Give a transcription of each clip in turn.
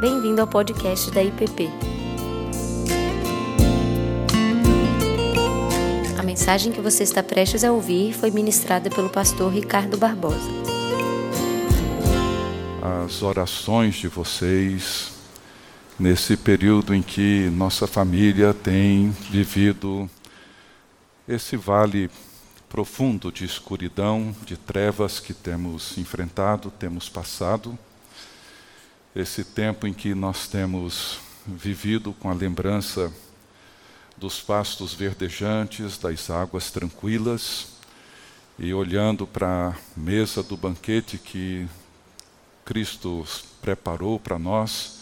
Bem-vindo ao podcast da IPP. A mensagem que você está prestes a ouvir foi ministrada pelo pastor Ricardo Barbosa. As orações de vocês nesse período em que nossa família tem vivido esse vale profundo de escuridão, de trevas que temos enfrentado, temos passado esse tempo em que nós temos vivido com a lembrança dos pastos verdejantes, das águas tranquilas, e olhando para a mesa do banquete que Cristo preparou para nós,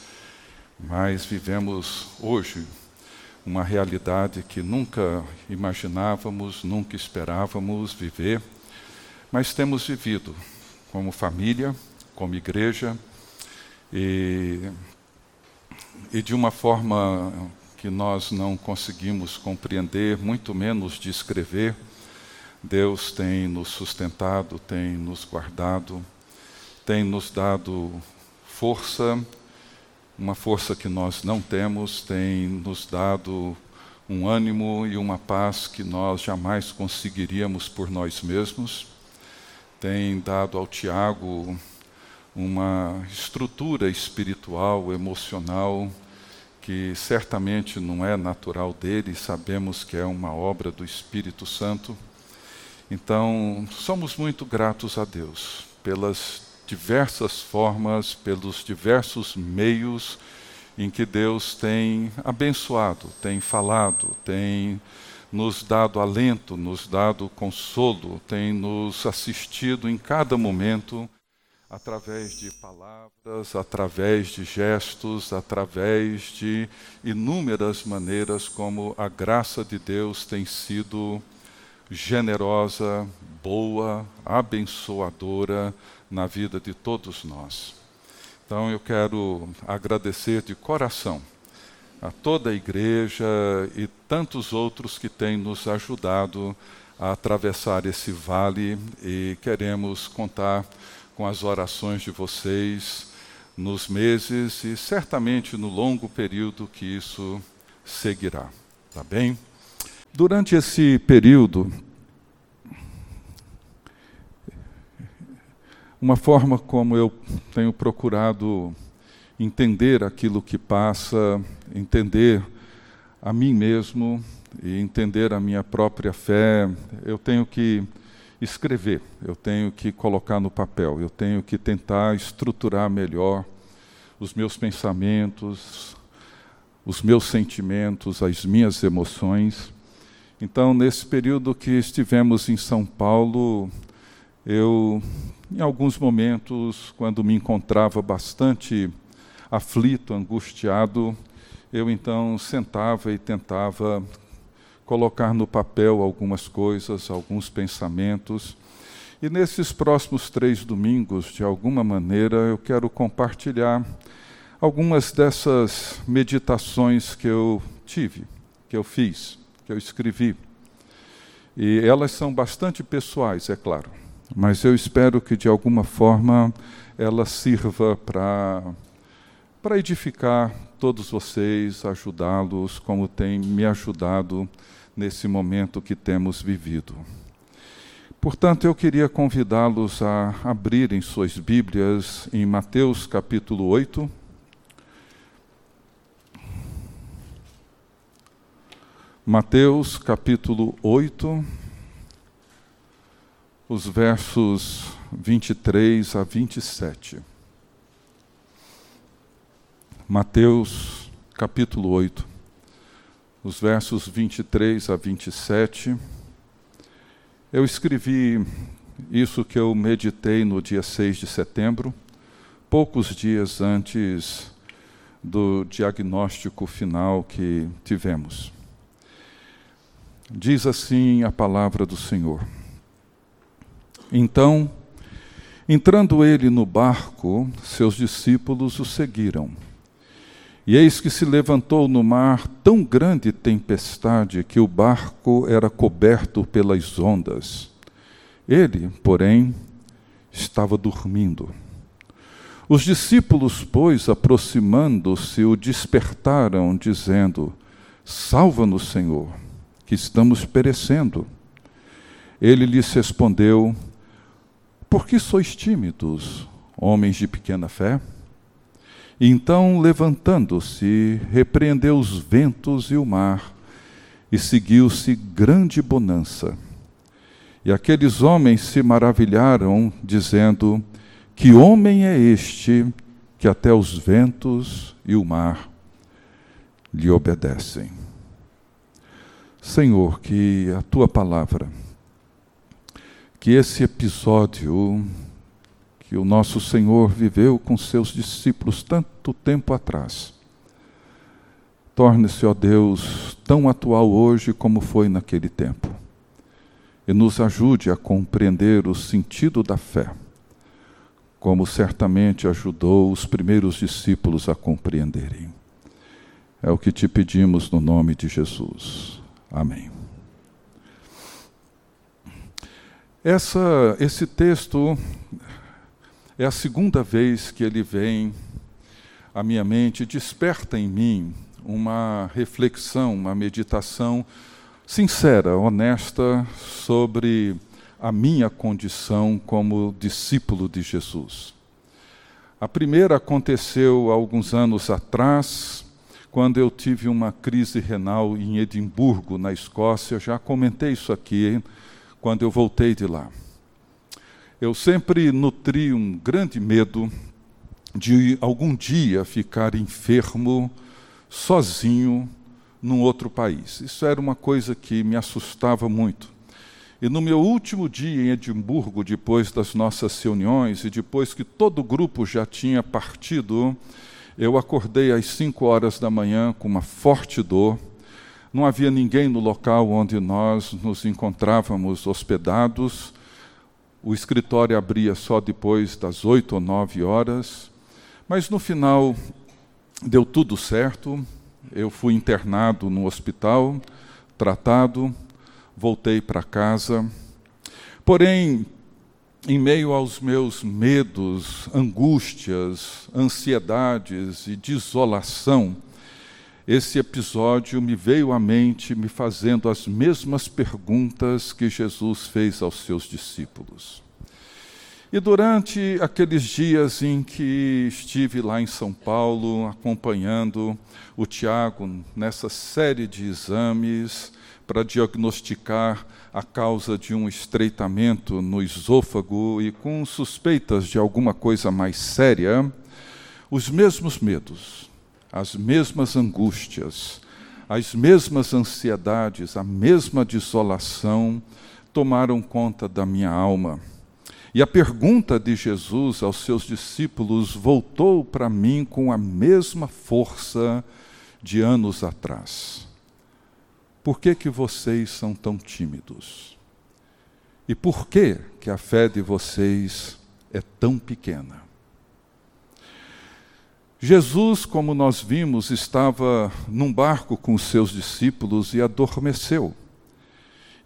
mas vivemos hoje uma realidade que nunca imaginávamos, nunca esperávamos viver, mas temos vivido como família, como igreja, e, e de uma forma que nós não conseguimos compreender, muito menos descrever, Deus tem nos sustentado, tem nos guardado, tem nos dado força, uma força que nós não temos, tem nos dado um ânimo e uma paz que nós jamais conseguiríamos por nós mesmos, tem dado ao Tiago uma estrutura espiritual, emocional, que certamente não é natural dele, sabemos que é uma obra do Espírito Santo. Então, somos muito gratos a Deus pelas diversas formas, pelos diversos meios em que Deus tem abençoado, tem falado, tem nos dado alento, nos dado consolo, tem nos assistido em cada momento através de palavras, através de gestos, através de inúmeras maneiras como a graça de Deus tem sido generosa, boa, abençoadora na vida de todos nós. Então eu quero agradecer de coração a toda a igreja e tantos outros que têm nos ajudado a atravessar esse vale e queremos contar com as orações de vocês nos meses e certamente no longo período que isso seguirá. Tá bem? Durante esse período, uma forma como eu tenho procurado entender aquilo que passa, entender a mim mesmo e entender a minha própria fé, eu tenho que escrever, eu tenho que colocar no papel, eu tenho que tentar estruturar melhor os meus pensamentos, os meus sentimentos, as minhas emoções. Então, nesse período que estivemos em São Paulo, eu, em alguns momentos, quando me encontrava bastante aflito, angustiado, eu então sentava e tentava colocar no papel algumas coisas, alguns pensamentos. E nesses próximos três domingos, de alguma maneira, eu quero compartilhar algumas dessas meditações que eu tive, que eu fiz, que eu escrevi. E elas são bastante pessoais, é claro, mas eu espero que de alguma forma ela sirva para para edificar todos vocês, ajudá-los como tem me ajudado nesse momento que temos vivido. Portanto, eu queria convidá-los a abrirem suas Bíblias em Mateus capítulo 8. Mateus capítulo 8, os versos 23 a 27. Mateus capítulo 8 os versos 23 a 27. Eu escrevi isso que eu meditei no dia 6 de setembro, poucos dias antes do diagnóstico final que tivemos. Diz assim a palavra do Senhor. Então, entrando ele no barco, seus discípulos o seguiram. E eis que se levantou no mar tão grande tempestade que o barco era coberto pelas ondas. Ele, porém, estava dormindo. Os discípulos, pois, aproximando-se, o despertaram, dizendo: Salva-nos, Senhor, que estamos perecendo. Ele lhes respondeu: Por que sois tímidos, homens de pequena fé? Então, levantando-se, repreendeu os ventos e o mar, e seguiu-se grande bonança. E aqueles homens se maravilharam, dizendo: Que homem é este que até os ventos e o mar lhe obedecem? Senhor, que a tua palavra, que esse episódio que o nosso Senhor viveu com seus discípulos tanto tempo atrás. Torne-se, ó Deus, tão atual hoje como foi naquele tempo. E nos ajude a compreender o sentido da fé, como certamente ajudou os primeiros discípulos a compreenderem. É o que te pedimos no nome de Jesus. Amém. Essa, esse texto é a segunda vez que ele vem à minha mente, desperta em mim uma reflexão, uma meditação sincera, honesta sobre a minha condição como discípulo de Jesus. A primeira aconteceu há alguns anos atrás, quando eu tive uma crise renal em Edimburgo, na Escócia. Já comentei isso aqui quando eu voltei de lá eu sempre nutri um grande medo de algum dia ficar enfermo, sozinho, num outro país. Isso era uma coisa que me assustava muito. E no meu último dia em Edimburgo, depois das nossas reuniões e depois que todo o grupo já tinha partido, eu acordei às cinco horas da manhã com uma forte dor. Não havia ninguém no local onde nós nos encontrávamos hospedados. O escritório abria só depois das oito ou nove horas, mas no final deu tudo certo. Eu fui internado no hospital, tratado, voltei para casa. Porém, em meio aos meus medos, angústias, ansiedades e desolação, esse episódio me veio à mente me fazendo as mesmas perguntas que Jesus fez aos seus discípulos. E durante aqueles dias em que estive lá em São Paulo, acompanhando o Tiago nessa série de exames para diagnosticar a causa de um estreitamento no esôfago e com suspeitas de alguma coisa mais séria, os mesmos medos, as mesmas angústias, as mesmas ansiedades, a mesma desolação tomaram conta da minha alma. E a pergunta de Jesus aos seus discípulos voltou para mim com a mesma força de anos atrás. Por que que vocês são tão tímidos? E por que que a fé de vocês é tão pequena? Jesus, como nós vimos, estava num barco com os seus discípulos e adormeceu.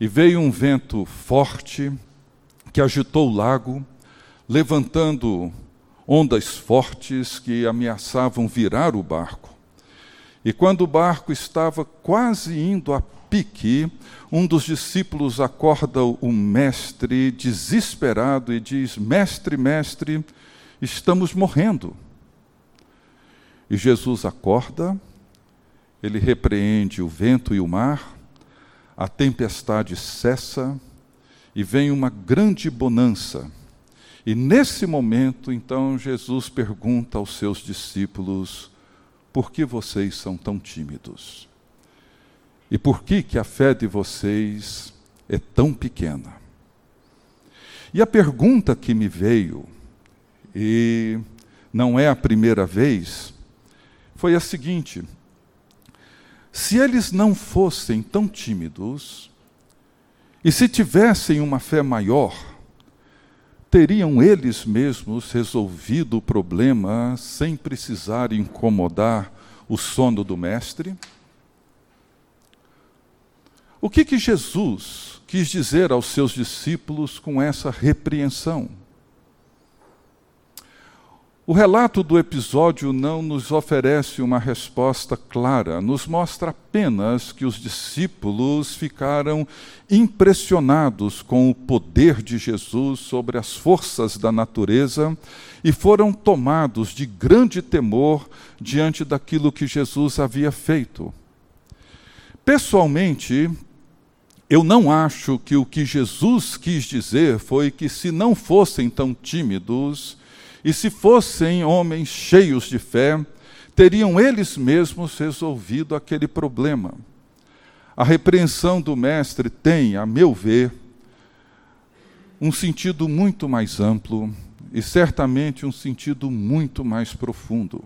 E veio um vento forte que agitou o lago, levantando ondas fortes que ameaçavam virar o barco. E quando o barco estava quase indo a pique, um dos discípulos acorda o mestre desesperado e diz: Mestre, mestre, estamos morrendo. E Jesus acorda, ele repreende o vento e o mar, a tempestade cessa e vem uma grande bonança. E nesse momento, então, Jesus pergunta aos seus discípulos: por que vocês são tão tímidos? E por que, que a fé de vocês é tão pequena? E a pergunta que me veio, e não é a primeira vez, foi a seguinte: se eles não fossem tão tímidos, e se tivessem uma fé maior, teriam eles mesmos resolvido o problema sem precisar incomodar o sono do Mestre? O que, que Jesus quis dizer aos seus discípulos com essa repreensão? O relato do episódio não nos oferece uma resposta clara, nos mostra apenas que os discípulos ficaram impressionados com o poder de Jesus sobre as forças da natureza e foram tomados de grande temor diante daquilo que Jesus havia feito. Pessoalmente, eu não acho que o que Jesus quis dizer foi que, se não fossem tão tímidos, e se fossem homens cheios de fé, teriam eles mesmos resolvido aquele problema. A repreensão do Mestre tem, a meu ver, um sentido muito mais amplo e certamente um sentido muito mais profundo.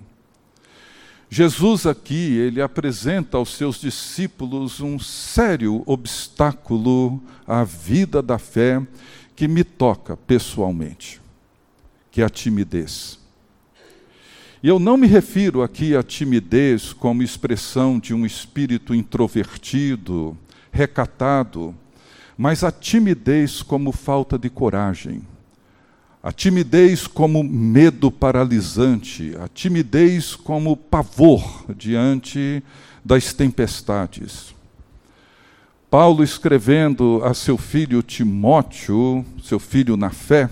Jesus aqui, ele apresenta aos seus discípulos um sério obstáculo à vida da fé que me toca pessoalmente que é a timidez. E eu não me refiro aqui à timidez como expressão de um espírito introvertido, recatado, mas a timidez como falta de coragem, a timidez como medo paralisante, a timidez como pavor diante das tempestades. Paulo escrevendo a seu filho Timóteo, seu filho na fé,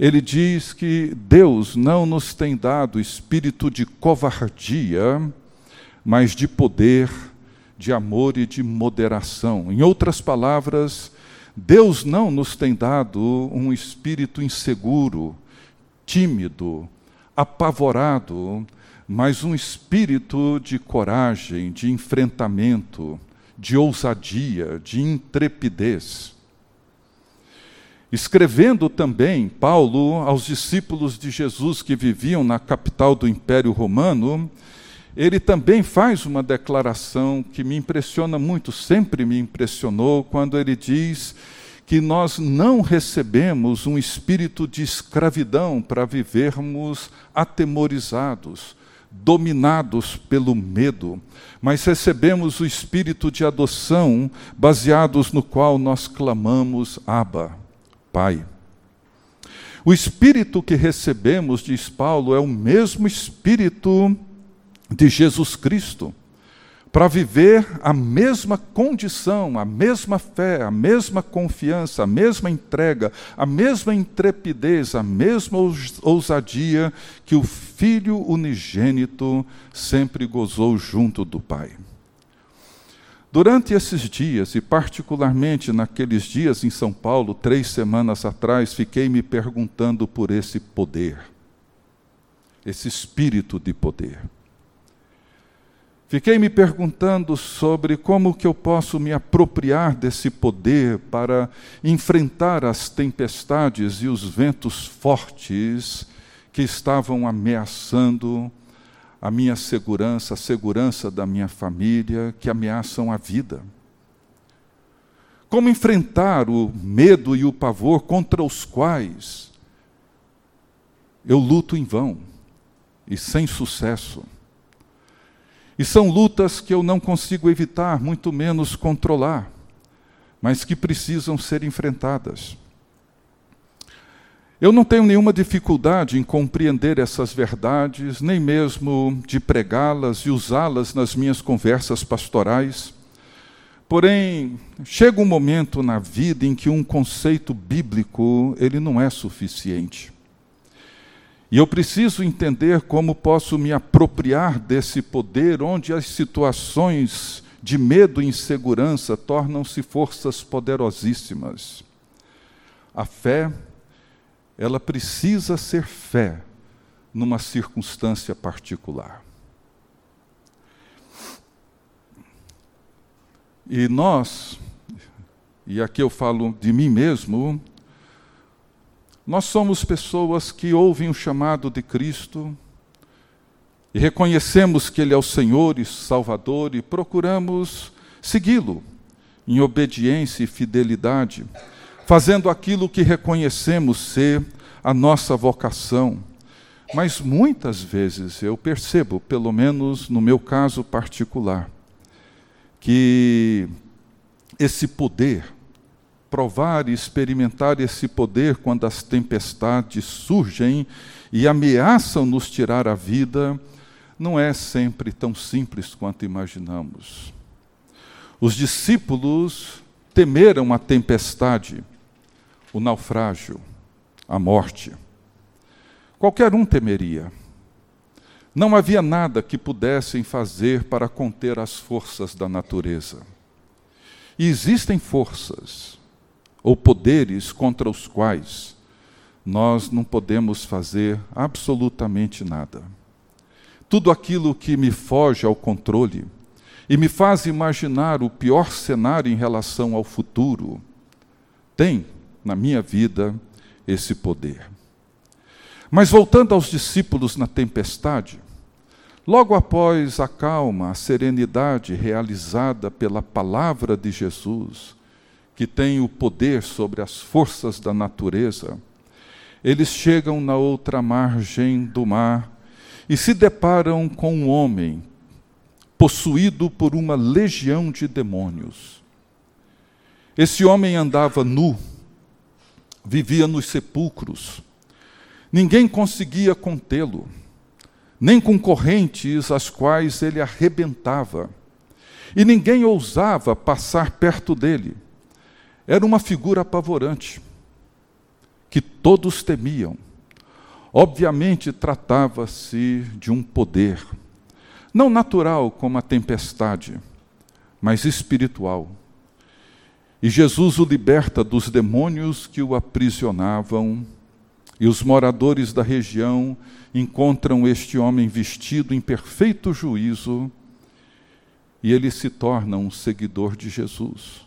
ele diz que Deus não nos tem dado espírito de covardia, mas de poder, de amor e de moderação. Em outras palavras, Deus não nos tem dado um espírito inseguro, tímido, apavorado, mas um espírito de coragem, de enfrentamento, de ousadia, de intrepidez. Escrevendo também Paulo aos discípulos de Jesus que viviam na capital do Império Romano, ele também faz uma declaração que me impressiona muito, sempre me impressionou, quando ele diz que nós não recebemos um espírito de escravidão para vivermos atemorizados, dominados pelo medo, mas recebemos o espírito de adoção, baseados no qual nós clamamos Abba. Pai. O espírito que recebemos, diz Paulo, é o mesmo espírito de Jesus Cristo, para viver a mesma condição, a mesma fé, a mesma confiança, a mesma entrega, a mesma intrepidez, a mesma ousadia que o Filho unigênito sempre gozou junto do Pai. Durante esses dias, e particularmente naqueles dias em São Paulo, três semanas atrás, fiquei me perguntando por esse poder, esse espírito de poder. Fiquei me perguntando sobre como que eu posso me apropriar desse poder para enfrentar as tempestades e os ventos fortes que estavam ameaçando a minha segurança, a segurança da minha família, que ameaçam a vida. Como enfrentar o medo e o pavor contra os quais eu luto em vão e sem sucesso. E são lutas que eu não consigo evitar, muito menos controlar, mas que precisam ser enfrentadas. Eu não tenho nenhuma dificuldade em compreender essas verdades, nem mesmo de pregá-las e usá-las nas minhas conversas pastorais. Porém, chega um momento na vida em que um conceito bíblico ele não é suficiente. E eu preciso entender como posso me apropriar desse poder onde as situações de medo e insegurança tornam-se forças poderosíssimas. A fé ela precisa ser fé numa circunstância particular. E nós, e aqui eu falo de mim mesmo, nós somos pessoas que ouvem o chamado de Cristo e reconhecemos que Ele é o Senhor e Salvador e procuramos segui-lo em obediência e fidelidade fazendo aquilo que reconhecemos ser a nossa vocação. Mas muitas vezes eu percebo, pelo menos no meu caso particular, que esse poder provar e experimentar esse poder quando as tempestades surgem e ameaçam nos tirar a vida, não é sempre tão simples quanto imaginamos. Os discípulos temeram a tempestade, o naufrágio, a morte. Qualquer um temeria. Não havia nada que pudessem fazer para conter as forças da natureza. E existem forças ou poderes contra os quais nós não podemos fazer absolutamente nada. Tudo aquilo que me foge ao controle e me faz imaginar o pior cenário em relação ao futuro, tem na minha vida esse poder. Mas voltando aos discípulos na tempestade, logo após a calma, a serenidade realizada pela palavra de Jesus, que tem o poder sobre as forças da natureza, eles chegam na outra margem do mar e se deparam com um homem possuído por uma legião de demônios. Esse homem andava nu, vivia nos sepulcros, ninguém conseguia contê-lo, nem com correntes as quais ele arrebentava, e ninguém ousava passar perto dele era uma figura apavorante, que todos temiam. Obviamente, tratava-se de um poder, não natural como a tempestade, mas espiritual. E Jesus o liberta dos demônios que o aprisionavam, e os moradores da região encontram este homem vestido em perfeito juízo, e ele se torna um seguidor de Jesus.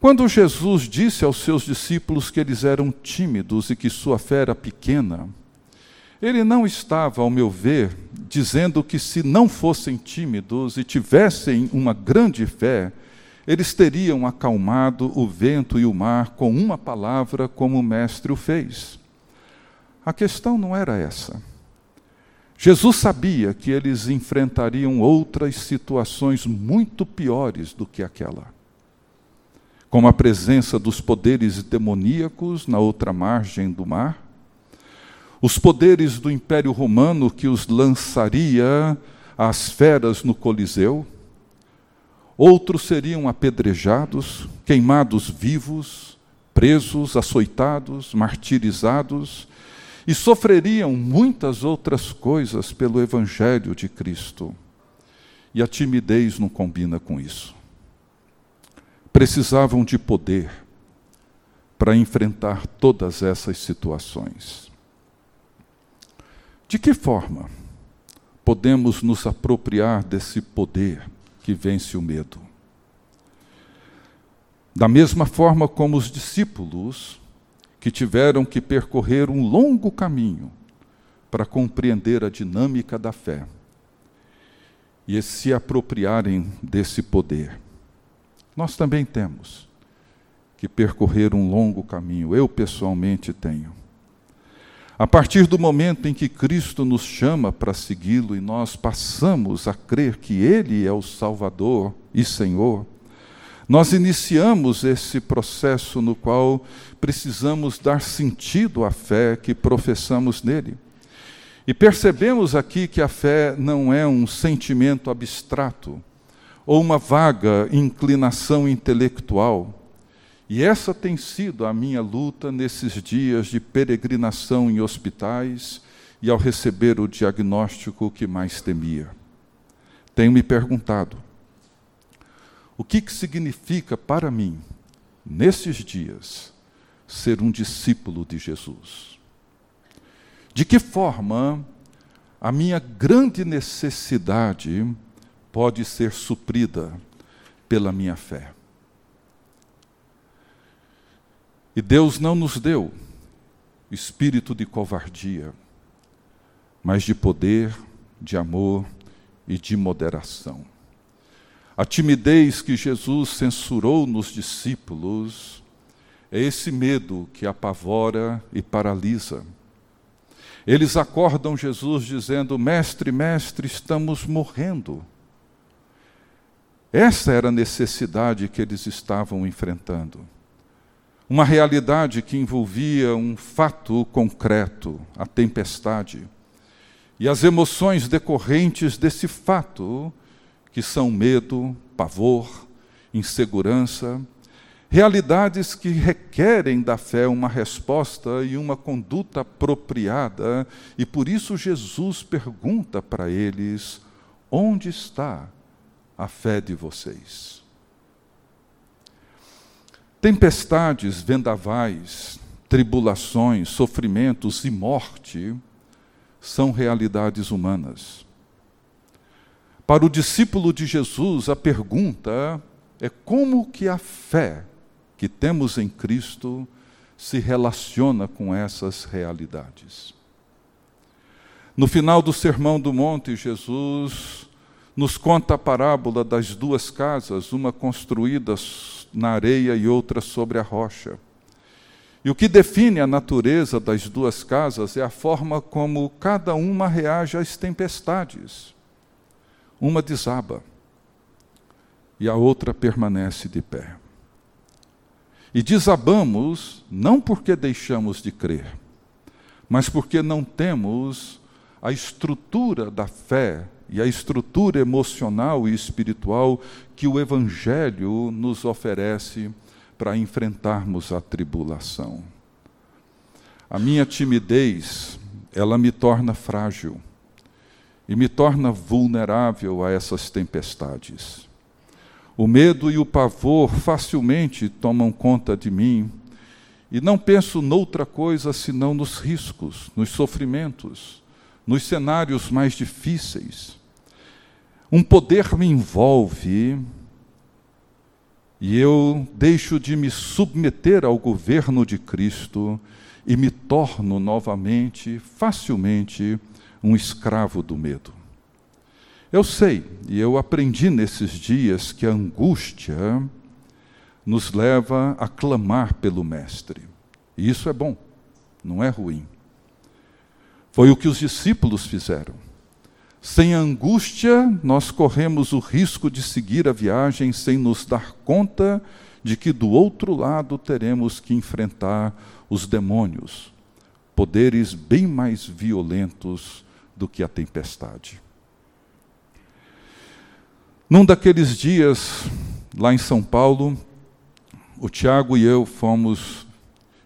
Quando Jesus disse aos seus discípulos que eles eram tímidos e que sua fé era pequena, ele não estava, ao meu ver, dizendo que se não fossem tímidos e tivessem uma grande fé, eles teriam acalmado o vento e o mar com uma palavra, como o Mestre o fez. A questão não era essa. Jesus sabia que eles enfrentariam outras situações muito piores do que aquela como a presença dos poderes demoníacos na outra margem do mar, os poderes do Império Romano que os lançaria às feras no Coliseu, outros seriam apedrejados, queimados vivos, presos, açoitados, martirizados, e sofreriam muitas outras coisas pelo Evangelho de Cristo. E a timidez não combina com isso precisavam de poder para enfrentar todas essas situações. De que forma podemos nos apropriar desse poder que vence o medo? Da mesma forma como os discípulos que tiveram que percorrer um longo caminho para compreender a dinâmica da fé e se apropriarem desse poder. Nós também temos que percorrer um longo caminho, eu pessoalmente tenho. A partir do momento em que Cristo nos chama para segui-lo e nós passamos a crer que Ele é o Salvador e Senhor, nós iniciamos esse processo no qual precisamos dar sentido à fé que professamos nele. E percebemos aqui que a fé não é um sentimento abstrato, ou uma vaga inclinação intelectual. E essa tem sido a minha luta nesses dias de peregrinação em hospitais e ao receber o diagnóstico que mais temia. Tenho me perguntado: o que, que significa para mim, nesses dias, ser um discípulo de Jesus? De que forma a minha grande necessidade pode ser suprida pela minha fé. E Deus não nos deu espírito de covardia, mas de poder, de amor e de moderação. A timidez que Jesus censurou nos discípulos é esse medo que apavora e paralisa. Eles acordam Jesus dizendo: Mestre, mestre, estamos morrendo. Essa era a necessidade que eles estavam enfrentando. Uma realidade que envolvia um fato concreto, a tempestade, e as emoções decorrentes desse fato, que são medo, pavor, insegurança, realidades que requerem da fé uma resposta e uma conduta apropriada, e por isso Jesus pergunta para eles: onde está a fé de vocês? Tempestades, vendavais, tribulações, sofrimentos e morte são realidades humanas. Para o discípulo de Jesus, a pergunta é como que a fé que temos em Cristo se relaciona com essas realidades. No final do Sermão do Monte, Jesus nos conta a parábola das duas casas, uma construída na areia e outra sobre a rocha. E o que define a natureza das duas casas é a forma como cada uma reage às tempestades. Uma desaba e a outra permanece de pé. E desabamos não porque deixamos de crer, mas porque não temos a estrutura da fé e a estrutura emocional e espiritual que o Evangelho nos oferece para enfrentarmos a tribulação. A minha timidez, ela me torna frágil e me torna vulnerável a essas tempestades. O medo e o pavor facilmente tomam conta de mim e não penso noutra coisa senão nos riscos, nos sofrimentos, nos cenários mais difíceis. Um poder me envolve e eu deixo de me submeter ao governo de Cristo e me torno novamente, facilmente, um escravo do medo. Eu sei, e eu aprendi nesses dias, que a angústia nos leva a clamar pelo Mestre. E isso é bom, não é ruim. Foi o que os discípulos fizeram. Sem angústia, nós corremos o risco de seguir a viagem sem nos dar conta de que do outro lado teremos que enfrentar os demônios, poderes bem mais violentos do que a tempestade. Num daqueles dias, lá em São Paulo, o Tiago e eu fomos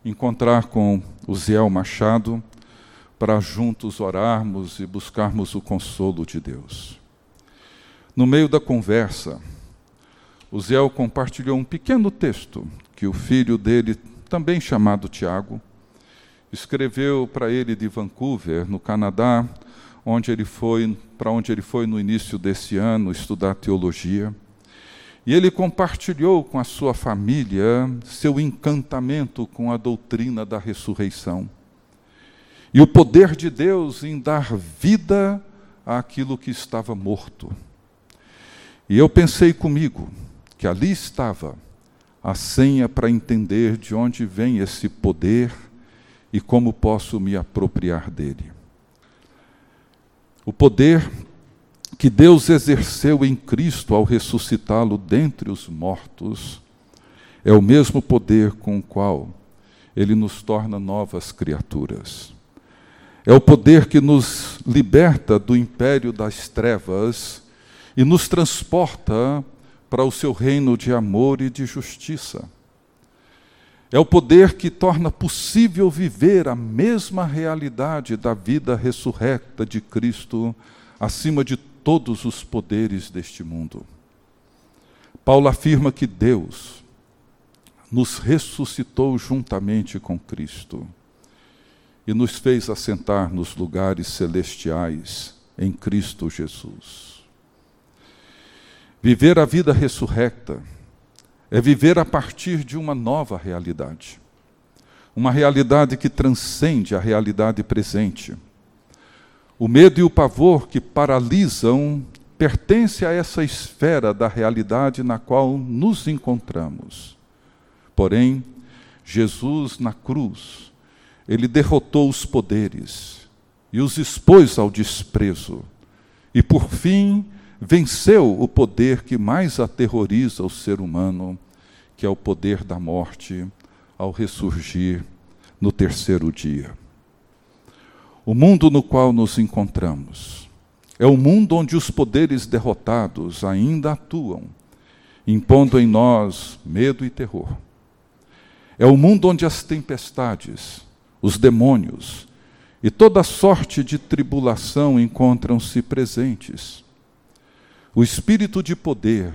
encontrar com o Ziel Machado para juntos orarmos e buscarmos o consolo de Deus. No meio da conversa, o Ziel compartilhou um pequeno texto que o filho dele, também chamado Tiago, escreveu para ele de Vancouver, no Canadá, onde ele foi, para onde ele foi no início desse ano estudar teologia. E ele compartilhou com a sua família seu encantamento com a doutrina da ressurreição. E o poder de Deus em dar vida àquilo que estava morto. E eu pensei comigo que ali estava a senha para entender de onde vem esse poder e como posso me apropriar dele. O poder que Deus exerceu em Cristo ao ressuscitá-lo dentre os mortos é o mesmo poder com o qual ele nos torna novas criaturas. É o poder que nos liberta do império das trevas e nos transporta para o seu reino de amor e de justiça. É o poder que torna possível viver a mesma realidade da vida ressurrecta de Cristo acima de todos os poderes deste mundo. Paulo afirma que Deus nos ressuscitou juntamente com Cristo e nos fez assentar nos lugares celestiais em Cristo Jesus. Viver a vida ressurrecta é viver a partir de uma nova realidade. Uma realidade que transcende a realidade presente. O medo e o pavor que paralisam pertence a essa esfera da realidade na qual nos encontramos. Porém, Jesus na cruz, ele derrotou os poderes e os expôs ao desprezo, e por fim venceu o poder que mais aterroriza o ser humano, que é o poder da morte, ao ressurgir no terceiro dia. O mundo no qual nos encontramos é o mundo onde os poderes derrotados ainda atuam, impondo em nós medo e terror. É o mundo onde as tempestades, os demônios e toda sorte de tribulação encontram-se presentes. O espírito de poder,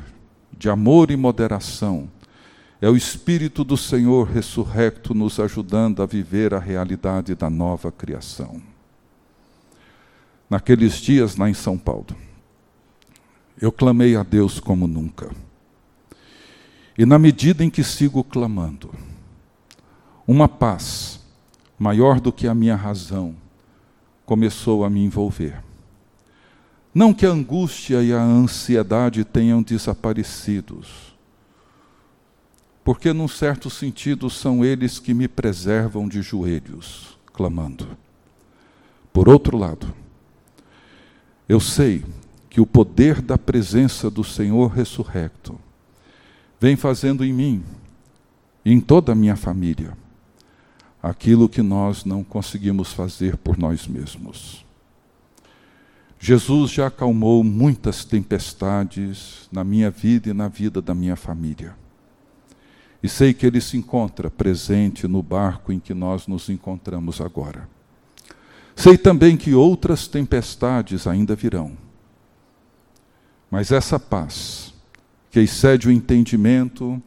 de amor e moderação, é o Espírito do Senhor ressurrecto nos ajudando a viver a realidade da nova criação. Naqueles dias lá em São Paulo, eu clamei a Deus como nunca. E na medida em que sigo clamando, uma paz maior do que a minha razão começou a me envolver. Não que a angústia e a ansiedade tenham desaparecido, porque, num certo sentido, são eles que me preservam de joelhos, clamando. Por outro lado, eu sei que o poder da presença do Senhor ressurrecto vem fazendo em mim e em toda a minha família aquilo que nós não conseguimos fazer por nós mesmos. Jesus já acalmou muitas tempestades na minha vida e na vida da minha família. E sei que Ele se encontra presente no barco em que nós nos encontramos agora. Sei também que outras tempestades ainda virão. Mas essa paz, que excede o entendimento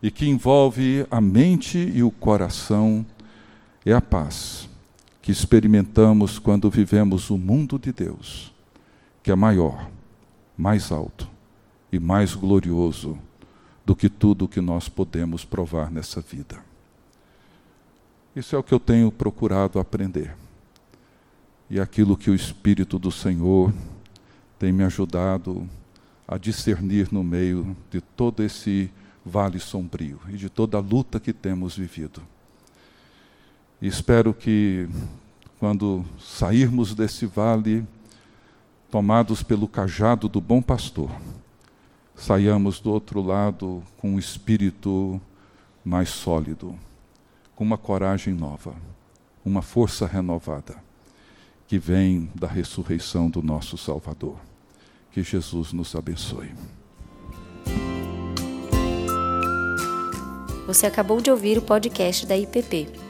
e que envolve a mente e o coração, é a paz que experimentamos quando vivemos o mundo de Deus, que é maior, mais alto e mais glorioso do que tudo que nós podemos provar nessa vida. Isso é o que eu tenho procurado aprender. E aquilo que o Espírito do Senhor tem me ajudado a discernir no meio de todo esse vale sombrio e de toda a luta que temos vivido. E espero que, quando sairmos desse vale, tomados pelo cajado do bom pastor, saiamos do outro lado com um espírito mais sólido, com uma coragem nova, uma força renovada, que vem da ressurreição do nosso Salvador. Que Jesus nos abençoe. Você acabou de ouvir o podcast da IPP.